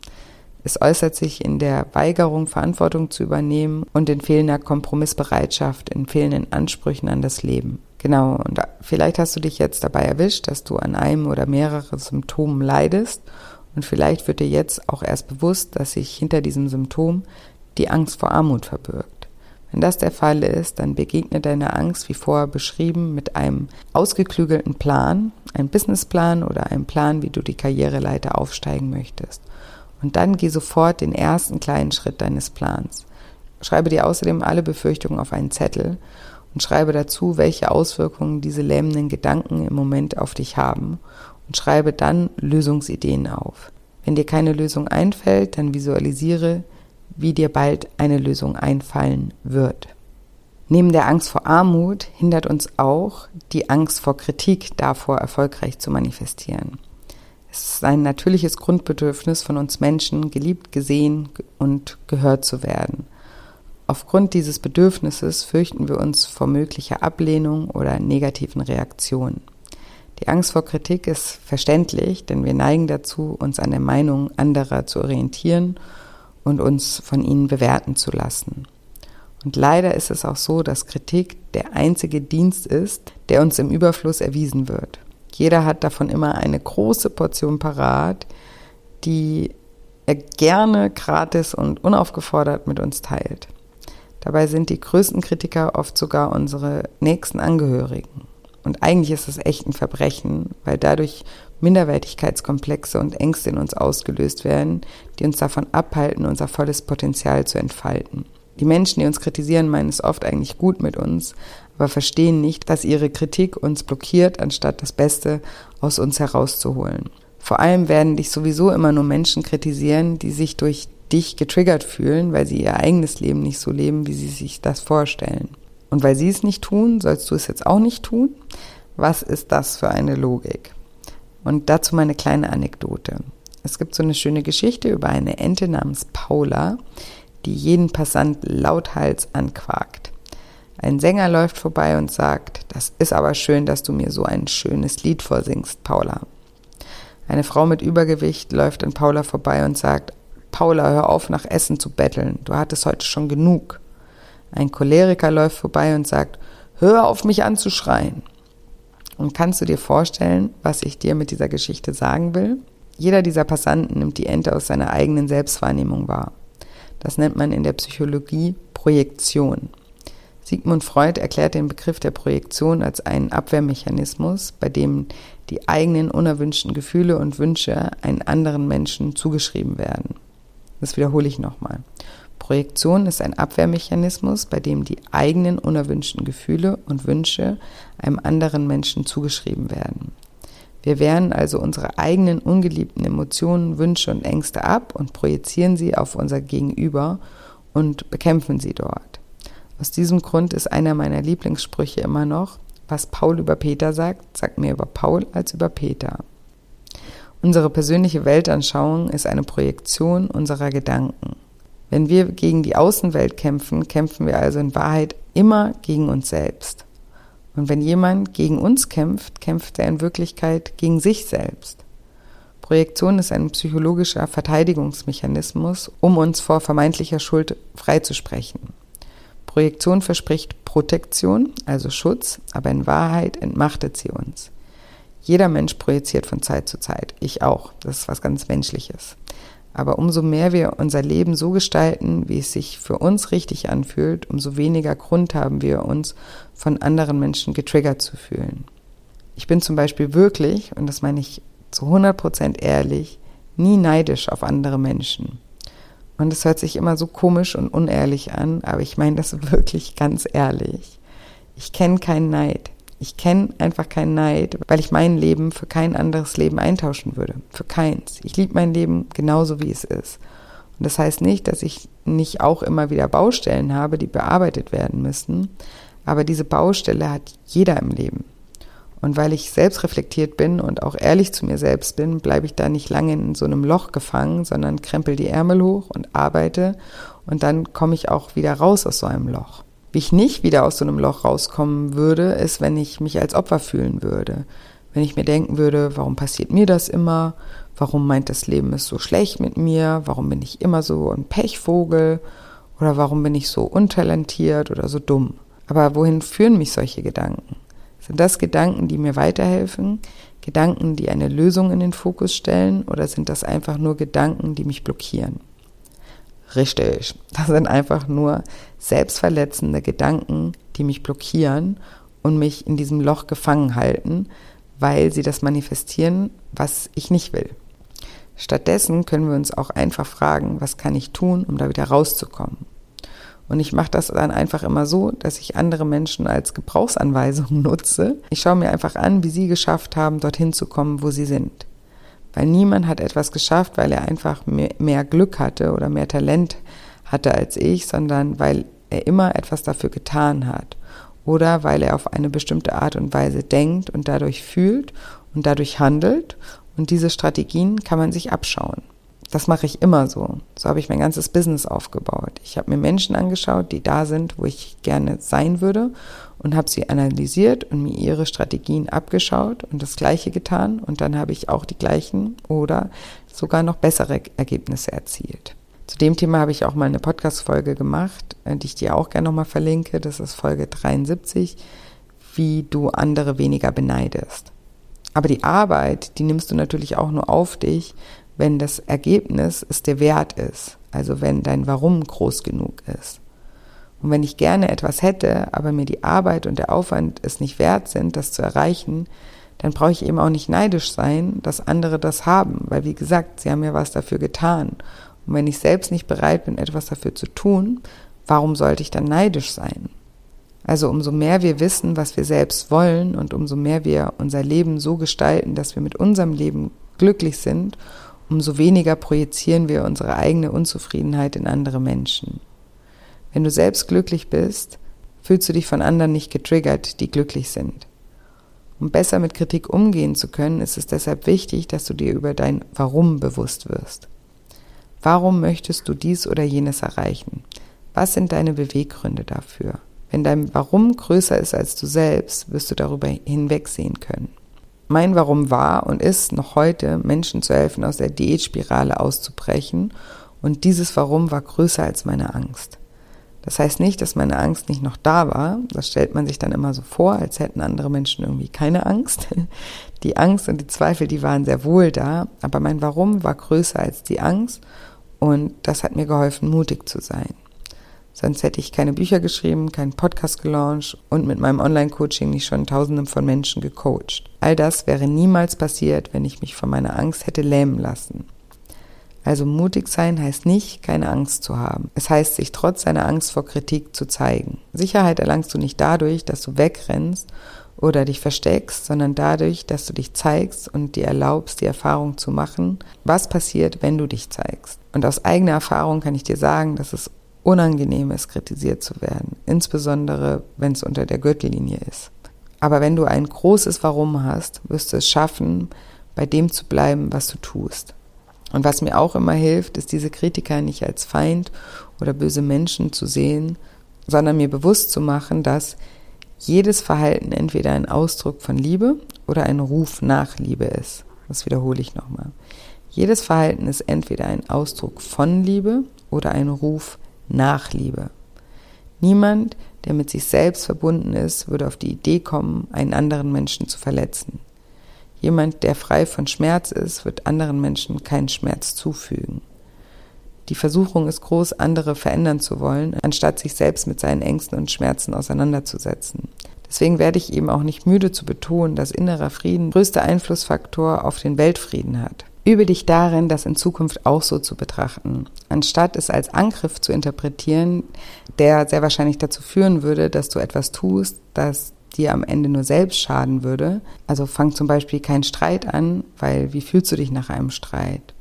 Es äußert sich in der Weigerung, Verantwortung zu übernehmen und in fehlender Kompromissbereitschaft, in fehlenden Ansprüchen an das Leben. Genau, und vielleicht hast du dich jetzt dabei erwischt, dass du an einem oder mehreren Symptomen leidest und vielleicht wird dir jetzt auch erst bewusst, dass sich hinter diesem Symptom die Angst vor Armut verbirgt. Wenn das der Fall ist, dann begegne deiner Angst, wie vorher beschrieben, mit einem ausgeklügelten Plan, einem Businessplan oder einem Plan, wie du die Karriereleiter aufsteigen möchtest. Und dann geh sofort den ersten kleinen Schritt deines Plans. Schreibe dir außerdem alle Befürchtungen auf einen Zettel und schreibe dazu, welche Auswirkungen diese lähmenden Gedanken im Moment auf dich haben und schreibe dann Lösungsideen auf. Wenn dir keine Lösung einfällt, dann visualisiere, wie dir bald eine Lösung einfallen wird. Neben der Angst vor Armut hindert uns auch die Angst vor Kritik davor, erfolgreich zu manifestieren. Es ist ein natürliches Grundbedürfnis von uns Menschen, geliebt, gesehen und gehört zu werden. Aufgrund dieses Bedürfnisses fürchten wir uns vor möglicher Ablehnung oder negativen Reaktionen. Die Angst vor Kritik ist verständlich, denn wir neigen dazu, uns an der Meinung anderer zu orientieren und uns von ihnen bewerten zu lassen. Und leider ist es auch so, dass Kritik der einzige Dienst ist, der uns im Überfluss erwiesen wird. Jeder hat davon immer eine große Portion parat, die er gerne gratis und unaufgefordert mit uns teilt. Dabei sind die größten Kritiker oft sogar unsere nächsten Angehörigen. Und eigentlich ist es echt ein Verbrechen, weil dadurch Minderwertigkeitskomplexe und Ängste in uns ausgelöst werden, die uns davon abhalten, unser volles Potenzial zu entfalten. Die Menschen, die uns kritisieren, meinen es oft eigentlich gut mit uns, aber verstehen nicht, dass ihre Kritik uns blockiert, anstatt das Beste aus uns herauszuholen. Vor allem werden dich sowieso immer nur Menschen kritisieren, die sich durch dich getriggert fühlen, weil sie ihr eigenes Leben nicht so leben, wie sie sich das vorstellen. Und weil sie es nicht tun, sollst du es jetzt auch nicht tun? Was ist das für eine Logik? Und dazu meine kleine Anekdote. Es gibt so eine schöne Geschichte über eine Ente namens Paula, die jeden Passant lauthals anquakt. Ein Sänger läuft vorbei und sagt, das ist aber schön, dass du mir so ein schönes Lied vorsingst, Paula. Eine Frau mit Übergewicht läuft an Paula vorbei und sagt, Paula, hör auf, nach Essen zu betteln, du hattest heute schon genug. Ein Choleriker läuft vorbei und sagt, hör auf mich anzuschreien. Und kannst du dir vorstellen, was ich dir mit dieser Geschichte sagen will? Jeder dieser Passanten nimmt die Ente aus seiner eigenen Selbstwahrnehmung wahr. Das nennt man in der Psychologie Projektion. Sigmund Freud erklärt den Begriff der Projektion als einen Abwehrmechanismus, bei dem die eigenen unerwünschten Gefühle und Wünsche einen anderen Menschen zugeschrieben werden. Das wiederhole ich nochmal. Projektion ist ein Abwehrmechanismus, bei dem die eigenen unerwünschten Gefühle und Wünsche einem anderen Menschen zugeschrieben werden. Wir wehren also unsere eigenen ungeliebten Emotionen, Wünsche und Ängste ab und projizieren sie auf unser Gegenüber und bekämpfen sie dort. Aus diesem Grund ist einer meiner Lieblingssprüche immer noch, was Paul über Peter sagt, sagt mir über Paul als über Peter. Unsere persönliche Weltanschauung ist eine Projektion unserer Gedanken. Wenn wir gegen die Außenwelt kämpfen, kämpfen wir also in Wahrheit immer gegen uns selbst. Und wenn jemand gegen uns kämpft, kämpft er in Wirklichkeit gegen sich selbst. Projektion ist ein psychologischer Verteidigungsmechanismus, um uns vor vermeintlicher Schuld freizusprechen. Projektion verspricht Protektion, also Schutz, aber in Wahrheit entmachtet sie uns. Jeder Mensch projiziert von Zeit zu Zeit. Ich auch. Das ist was ganz Menschliches. Aber umso mehr wir unser Leben so gestalten, wie es sich für uns richtig anfühlt, umso weniger Grund haben wir uns von anderen Menschen getriggert zu fühlen. Ich bin zum Beispiel wirklich, und das meine ich zu 100 Prozent ehrlich, nie neidisch auf andere Menschen. Und es hört sich immer so komisch und unehrlich an, aber ich meine das wirklich ganz ehrlich. Ich kenne keinen Neid. Ich kenne einfach keinen Neid, weil ich mein Leben für kein anderes Leben eintauschen würde. Für keins. Ich liebe mein Leben genauso, wie es ist. Und das heißt nicht, dass ich nicht auch immer wieder Baustellen habe, die bearbeitet werden müssen. Aber diese Baustelle hat jeder im Leben. Und weil ich selbst reflektiert bin und auch ehrlich zu mir selbst bin, bleibe ich da nicht lange in so einem Loch gefangen, sondern krempel die Ärmel hoch und arbeite und dann komme ich auch wieder raus aus so einem Loch. Wie ich nicht wieder aus so einem Loch rauskommen würde, ist, wenn ich mich als Opfer fühlen würde. Wenn ich mir denken würde, warum passiert mir das immer? Warum meint das Leben ist so schlecht mit mir? Warum bin ich immer so ein Pechvogel? Oder warum bin ich so untalentiert oder so dumm? Aber wohin führen mich solche Gedanken? Sind das Gedanken, die mir weiterhelfen? Gedanken, die eine Lösung in den Fokus stellen? Oder sind das einfach nur Gedanken, die mich blockieren? Richtig, das sind einfach nur selbstverletzende Gedanken, die mich blockieren und mich in diesem Loch gefangen halten, weil sie das manifestieren, was ich nicht will. Stattdessen können wir uns auch einfach fragen, was kann ich tun, um da wieder rauszukommen? Und ich mache das dann einfach immer so, dass ich andere Menschen als Gebrauchsanweisung nutze. Ich schaue mir einfach an, wie sie geschafft haben, dorthin zu kommen, wo sie sind. Weil niemand hat etwas geschafft, weil er einfach mehr, Glück hatte oder mehr Talent hatte als ich, sondern weil er immer etwas dafür getan hat. Oder weil er auf eine bestimmte Art und Weise denkt und dadurch fühlt und dadurch handelt. Und diese Strategien kann man sich abschauen. Das mache ich immer so. So habe ich mein ganzes Business aufgebaut. Ich habe mir Menschen angeschaut, die da sind, wo ich gerne sein würde und habe sie analysiert und mir ihre Strategien abgeschaut und das Gleiche getan. Und dann habe ich auch die gleichen oder sogar noch bessere Ergebnisse erzielt. Zu dem Thema habe ich auch mal eine Podcast-Folge gemacht, äh, die ich dir auch gerne nochmal verlinke. Das ist Folge 73, wie du andere weniger beneidest. Aber die Arbeit, die nimmst du natürlich auch nur auf dich, wenn das Ergebnis es dir wert ist, also wenn dein Warum groß genug ist. Und wenn ich gerne etwas hätte, aber mir die Arbeit und der Aufwand es nicht wert sind, das zu erreichen, dann brauche ich eben auch nicht neidisch sein, dass andere das haben, weil wie gesagt, sie haben ja was dafür getan. Und wenn ich selbst nicht bereit bin, etwas dafür zu tun, warum sollte ich dann neidisch sein? Also umso mehr wir wissen, was wir selbst wollen und umso mehr wir unser Leben so gestalten, dass wir mit unserem Leben glücklich sind umso weniger projizieren wir unsere eigene Unzufriedenheit in andere Menschen. Wenn du selbst glücklich bist, fühlst du dich von anderen nicht getriggert, die glücklich sind. Um besser mit Kritik umgehen zu können, ist es deshalb wichtig, dass du dir über dein Warum bewusst wirst. Warum möchtest du dies oder jenes erreichen? Was sind deine Beweggründe dafür? Wenn dein Warum größer ist als du selbst, wirst du darüber hinwegsehen können. Mein Warum war und ist noch heute, Menschen zu helfen, aus der Diätspirale auszubrechen. Und dieses Warum war größer als meine Angst. Das heißt nicht, dass meine Angst nicht noch da war. Das stellt man sich dann immer so vor, als hätten andere Menschen irgendwie keine Angst. Die Angst und die Zweifel, die waren sehr wohl da. Aber mein Warum war größer als die Angst. Und das hat mir geholfen, mutig zu sein. Sonst hätte ich keine Bücher geschrieben, keinen Podcast gelauncht und mit meinem Online-Coaching nicht schon Tausenden von Menschen gecoacht. All das wäre niemals passiert, wenn ich mich von meiner Angst hätte lähmen lassen. Also mutig sein heißt nicht, keine Angst zu haben. Es heißt, sich trotz seiner Angst vor Kritik zu zeigen. Sicherheit erlangst du nicht dadurch, dass du wegrennst oder dich versteckst, sondern dadurch, dass du dich zeigst und dir erlaubst, die Erfahrung zu machen, was passiert, wenn du dich zeigst. Und aus eigener Erfahrung kann ich dir sagen, dass es unangenehm ist, kritisiert zu werden, insbesondere wenn es unter der Gürtellinie ist. Aber wenn du ein großes Warum hast, wirst du es schaffen, bei dem zu bleiben, was du tust. Und was mir auch immer hilft, ist diese Kritiker nicht als Feind oder böse Menschen zu sehen, sondern mir bewusst zu machen, dass jedes Verhalten entweder ein Ausdruck von Liebe oder ein Ruf nach Liebe ist. Das wiederhole ich nochmal. Jedes Verhalten ist entweder ein Ausdruck von Liebe oder ein Ruf Nachliebe. Niemand, der mit sich selbst verbunden ist, würde auf die Idee kommen, einen anderen Menschen zu verletzen. Jemand, der frei von Schmerz ist, wird anderen Menschen keinen Schmerz zufügen. Die Versuchung ist groß, andere verändern zu wollen, anstatt sich selbst mit seinen Ängsten und Schmerzen auseinanderzusetzen. Deswegen werde ich eben auch nicht müde zu betonen, dass innerer Frieden größter Einflussfaktor auf den Weltfrieden hat. Übe dich darin, das in Zukunft auch so zu betrachten, anstatt es als Angriff zu interpretieren, der sehr wahrscheinlich dazu führen würde, dass du etwas tust, das dir am Ende nur selbst schaden würde. Also fang zum Beispiel keinen Streit an, weil wie fühlst du dich nach einem Streit?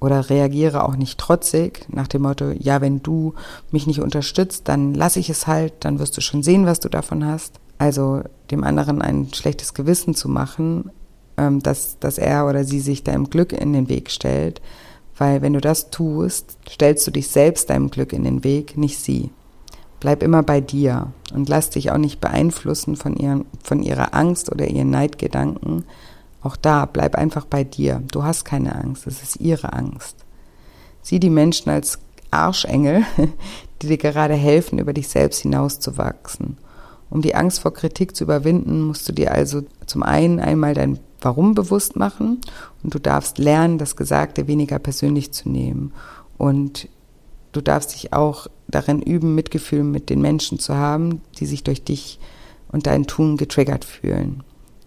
Oder reagiere auch nicht trotzig nach dem Motto, ja, wenn du mich nicht unterstützt, dann lasse ich es halt, dann wirst du schon sehen, was du davon hast. Also dem anderen ein schlechtes Gewissen zu machen, ähm, dass, dass er oder sie sich deinem Glück in den Weg stellt. Weil wenn du das tust, stellst du dich selbst deinem Glück in den Weg, nicht sie. Bleib immer bei dir und lass dich auch nicht beeinflussen von, ihren, von ihrer Angst oder ihren Neidgedanken. Auch da, bleib einfach bei dir. Du hast keine Angst, es ist ihre Angst. Sieh die Menschen als Arschengel, die dir gerade helfen, über dich selbst hinauszuwachsen. Um die Angst vor Kritik zu überwinden, musst du dir also zum einen einmal dein Warum bewusst machen und du darfst lernen, das Gesagte weniger persönlich zu nehmen und du darfst dich auch darin üben, Mitgefühl mit den Menschen zu haben, die sich durch dich und dein Tun getriggert fühlen.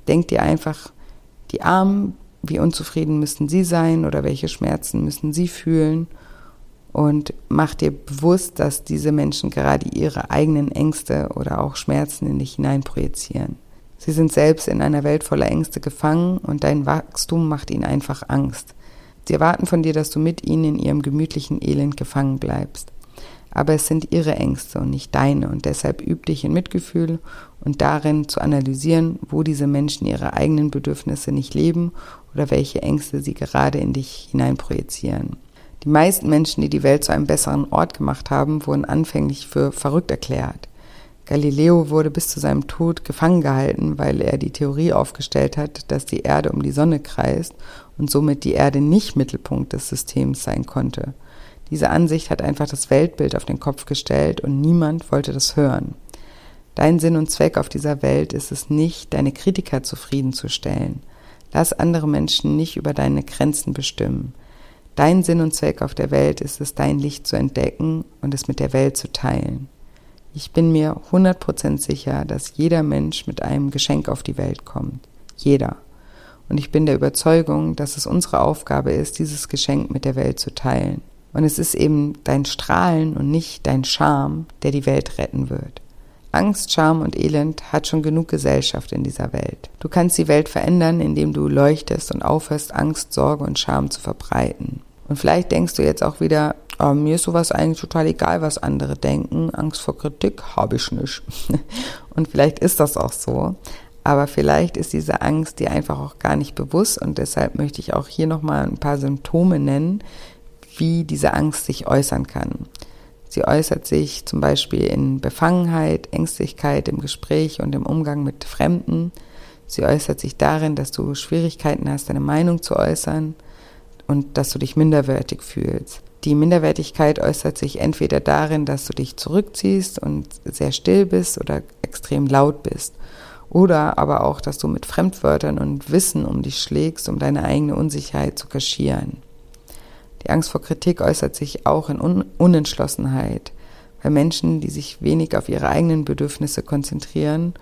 Denk dir einfach, die Armen, wie unzufrieden müssen sie sein oder welche Schmerzen müssen sie fühlen und mach dir bewusst, dass diese Menschen gerade ihre eigenen Ängste oder auch Schmerzen in dich hineinprojizieren. Sie sind selbst in einer Welt voller Ängste gefangen und dein Wachstum macht ihnen einfach Angst. Sie erwarten von dir, dass du mit ihnen in ihrem gemütlichen Elend gefangen bleibst. Aber es sind ihre Ängste und nicht deine und deshalb üb dich in Mitgefühl und darin zu analysieren, wo diese Menschen ihre eigenen Bedürfnisse nicht leben oder welche Ängste sie gerade in dich hineinprojizieren. Die meisten Menschen, die die Welt zu einem besseren Ort gemacht haben, wurden anfänglich für verrückt erklärt. Galileo wurde bis zu seinem Tod gefangen gehalten, weil er die Theorie aufgestellt hat, dass die Erde um die Sonne kreist und somit die Erde nicht Mittelpunkt des Systems sein konnte. Diese Ansicht hat einfach das Weltbild auf den Kopf gestellt und niemand wollte das hören. Dein Sinn und Zweck auf dieser Welt ist es nicht, deine Kritiker zufriedenzustellen. Lass andere Menschen nicht über deine Grenzen bestimmen. Dein Sinn und Zweck auf der Welt ist es, dein Licht zu entdecken und es mit der Welt zu teilen. Ich bin mir 100% sicher, dass jeder Mensch mit einem Geschenk auf die Welt kommt. Jeder. Und ich bin der Überzeugung, dass es unsere Aufgabe ist, dieses Geschenk mit der Welt zu teilen. Und es ist eben dein Strahlen und nicht dein Charme, der die Welt retten wird. Angst, Scham und Elend hat schon genug Gesellschaft in dieser Welt. Du kannst die Welt verändern, indem du leuchtest und aufhörst, Angst, Sorge und Scham zu verbreiten. Und vielleicht denkst du jetzt auch wieder, aber mir ist sowas eigentlich total egal, was andere denken. Angst vor Kritik habe ich nicht. und vielleicht ist das auch so. Aber vielleicht ist diese Angst dir einfach auch gar nicht bewusst und deshalb möchte ich auch hier nochmal ein paar Symptome nennen, wie diese Angst sich äußern kann. Sie äußert sich zum Beispiel in Befangenheit, Ängstlichkeit im Gespräch und im Umgang mit Fremden. Sie äußert sich darin, dass du Schwierigkeiten hast, deine Meinung zu äußern und dass du dich minderwertig fühlst. Die Minderwertigkeit äußert sich entweder darin, dass du dich zurückziehst und sehr still bist oder extrem laut bist. Oder aber auch, dass du mit Fremdwörtern und Wissen um dich schlägst, um deine eigene Unsicherheit zu kaschieren. Die Angst vor Kritik äußert sich auch in Un Unentschlossenheit, weil Menschen, die sich wenig auf ihre eigenen Bedürfnisse konzentrieren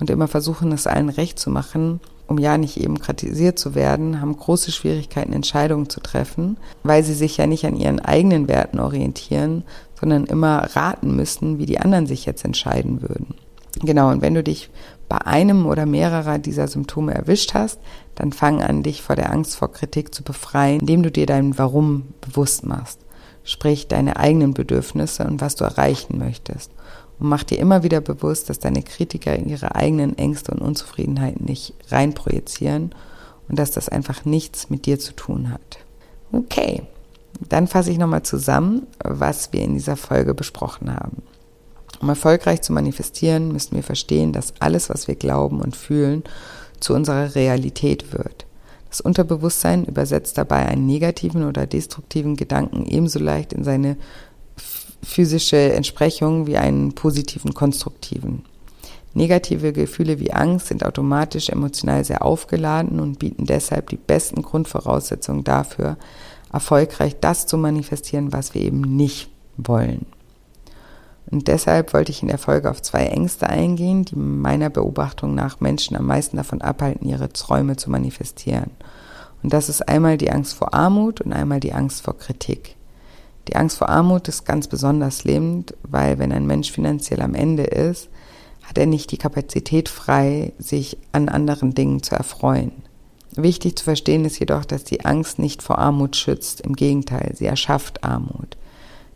und immer versuchen, es allen recht zu machen, um ja nicht eben kritisiert zu werden, haben große Schwierigkeiten, Entscheidungen zu treffen, weil sie sich ja nicht an ihren eigenen Werten orientieren, sondern immer raten müssen, wie die anderen sich jetzt entscheiden würden. Genau, und wenn du dich bei einem oder mehrerer dieser Symptome erwischt hast, dann fang an, dich vor der Angst vor Kritik zu befreien, indem du dir dein Warum bewusst machst. Sprich deine eigenen Bedürfnisse und was du erreichen möchtest und mach dir immer wieder bewusst, dass deine Kritiker ihre eigenen Ängste und Unzufriedenheiten nicht reinprojizieren und dass das einfach nichts mit dir zu tun hat. Okay, dann fasse ich nochmal zusammen, was wir in dieser Folge besprochen haben. Um erfolgreich zu manifestieren, müssen wir verstehen, dass alles, was wir glauben und fühlen, zu unserer Realität wird. Das Unterbewusstsein übersetzt dabei einen negativen oder destruktiven Gedanken ebenso leicht in seine physische Entsprechung wie einen positiven, konstruktiven. Negative Gefühle wie Angst sind automatisch emotional sehr aufgeladen und bieten deshalb die besten Grundvoraussetzungen dafür, erfolgreich das zu manifestieren, was wir eben nicht wollen. Und deshalb wollte ich in der Folge auf zwei Ängste eingehen, die meiner Beobachtung nach Menschen am meisten davon abhalten, ihre Träume zu manifestieren. Und das ist einmal die Angst vor Armut und einmal die Angst vor Kritik. Die Angst vor Armut ist ganz besonders lebend, weil wenn ein Mensch finanziell am Ende ist, hat er nicht die Kapazität frei, sich an anderen Dingen zu erfreuen. Wichtig zu verstehen ist jedoch, dass die Angst nicht vor Armut schützt. Im Gegenteil, sie erschafft Armut.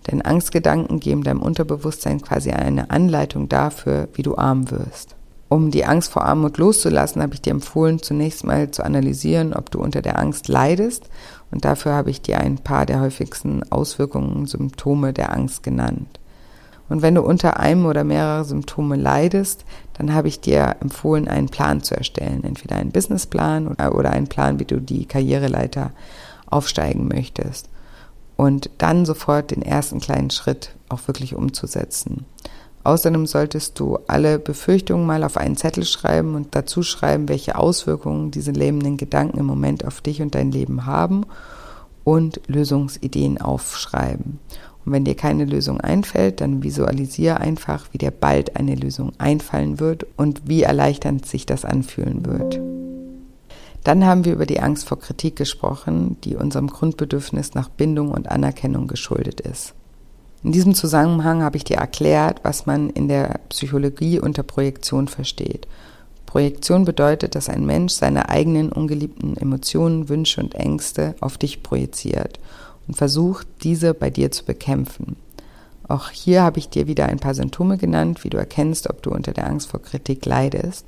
Denn Angstgedanken geben deinem Unterbewusstsein quasi eine Anleitung dafür, wie du arm wirst. Um die Angst vor Armut loszulassen, habe ich dir empfohlen, zunächst mal zu analysieren, ob du unter der Angst leidest. Und dafür habe ich dir ein paar der häufigsten Auswirkungen und Symptome der Angst genannt. Und wenn du unter einem oder mehrere Symptome leidest, dann habe ich dir empfohlen, einen Plan zu erstellen. Entweder einen Businessplan oder einen Plan, wie du die Karriereleiter aufsteigen möchtest. Und dann sofort den ersten kleinen Schritt auch wirklich umzusetzen. Außerdem solltest du alle Befürchtungen mal auf einen Zettel schreiben und dazu schreiben, welche Auswirkungen diese lähmenden Gedanken im Moment auf dich und dein Leben haben und Lösungsideen aufschreiben. Und wenn dir keine Lösung einfällt, dann visualisiere einfach, wie dir bald eine Lösung einfallen wird und wie erleichternd sich das anfühlen wird. Dann haben wir über die Angst vor Kritik gesprochen, die unserem Grundbedürfnis nach Bindung und Anerkennung geschuldet ist. In diesem Zusammenhang habe ich dir erklärt, was man in der Psychologie unter Projektion versteht. Projektion bedeutet, dass ein Mensch seine eigenen ungeliebten Emotionen, Wünsche und Ängste auf dich projiziert und versucht, diese bei dir zu bekämpfen. Auch hier habe ich dir wieder ein paar Symptome genannt, wie du erkennst, ob du unter der Angst vor Kritik leidest.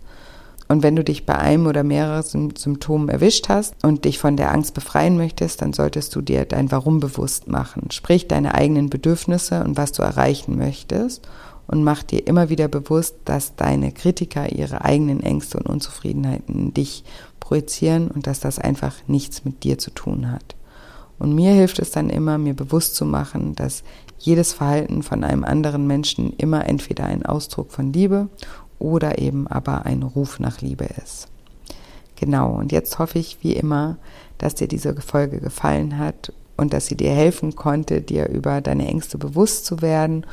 Und wenn du dich bei einem oder mehreren Symptomen erwischt hast und dich von der Angst befreien möchtest, dann solltest du dir dein Warum bewusst machen. Sprich deine eigenen Bedürfnisse und was du erreichen möchtest und mach dir immer wieder bewusst, dass deine Kritiker ihre eigenen Ängste und Unzufriedenheiten in dich projizieren und dass das einfach nichts mit dir zu tun hat. Und mir hilft es dann immer, mir bewusst zu machen, dass jedes Verhalten von einem anderen Menschen immer entweder ein Ausdruck von Liebe oder eben aber ein Ruf nach Liebe ist. Genau, und jetzt hoffe ich wie immer, dass dir diese Folge gefallen hat und dass sie dir helfen konnte, dir über deine Ängste bewusst zu werden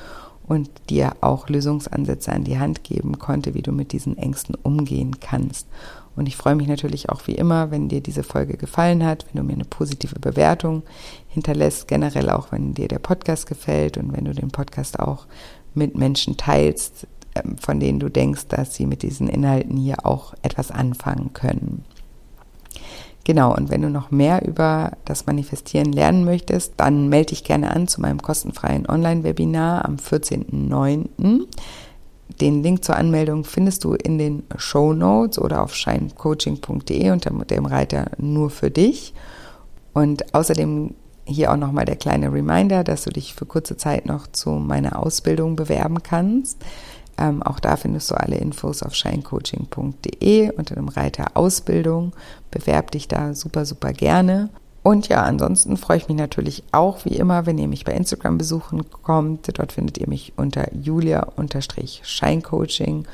und dir auch Lösungsansätze an die Hand geben konnte, wie du mit diesen Ängsten umgehen kannst. Und ich freue mich natürlich auch wie immer, wenn dir diese Folge gefallen hat, wenn du mir eine positive Bewertung hinterlässt, generell auch wenn dir der Podcast gefällt und wenn du den Podcast auch mit Menschen teilst, von denen du denkst, dass sie mit diesen Inhalten hier auch etwas anfangen können. Genau, und wenn du noch mehr über das Manifestieren lernen möchtest, dann melde dich gerne an zu meinem kostenfreien Online-Webinar am 14.09. Den Link zur Anmeldung findest du in den Show Notes oder auf shinecoaching.de unter dem Reiter nur für dich. Und außerdem hier auch nochmal der kleine Reminder, dass du dich für kurze Zeit noch zu meiner Ausbildung bewerben kannst. Ähm, auch da findest du alle Infos auf shinecoaching.de unter dem Reiter Ausbildung. Bewerb dich da super, super gerne. Und ja, ansonsten freue ich mich natürlich auch wie immer, wenn ihr mich bei Instagram besuchen kommt. Dort findet ihr mich unter julia-scheincoaching.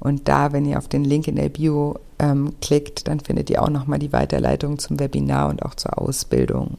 Und da, wenn ihr auf den Link in der Bio ähm, klickt, dann findet ihr auch nochmal die Weiterleitung zum Webinar und auch zur Ausbildung.